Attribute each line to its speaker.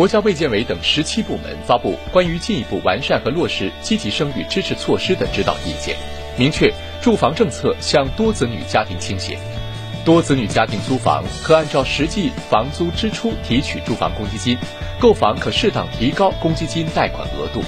Speaker 1: 国家卫健委等十七部门发布关于进一步完善和落实积极生育支持措施的指导意见，明确住房政策向多子女家庭倾斜。多子女家庭租房可按照实际房租支出提取住房公积金，购房可适当提高公积金贷款额度。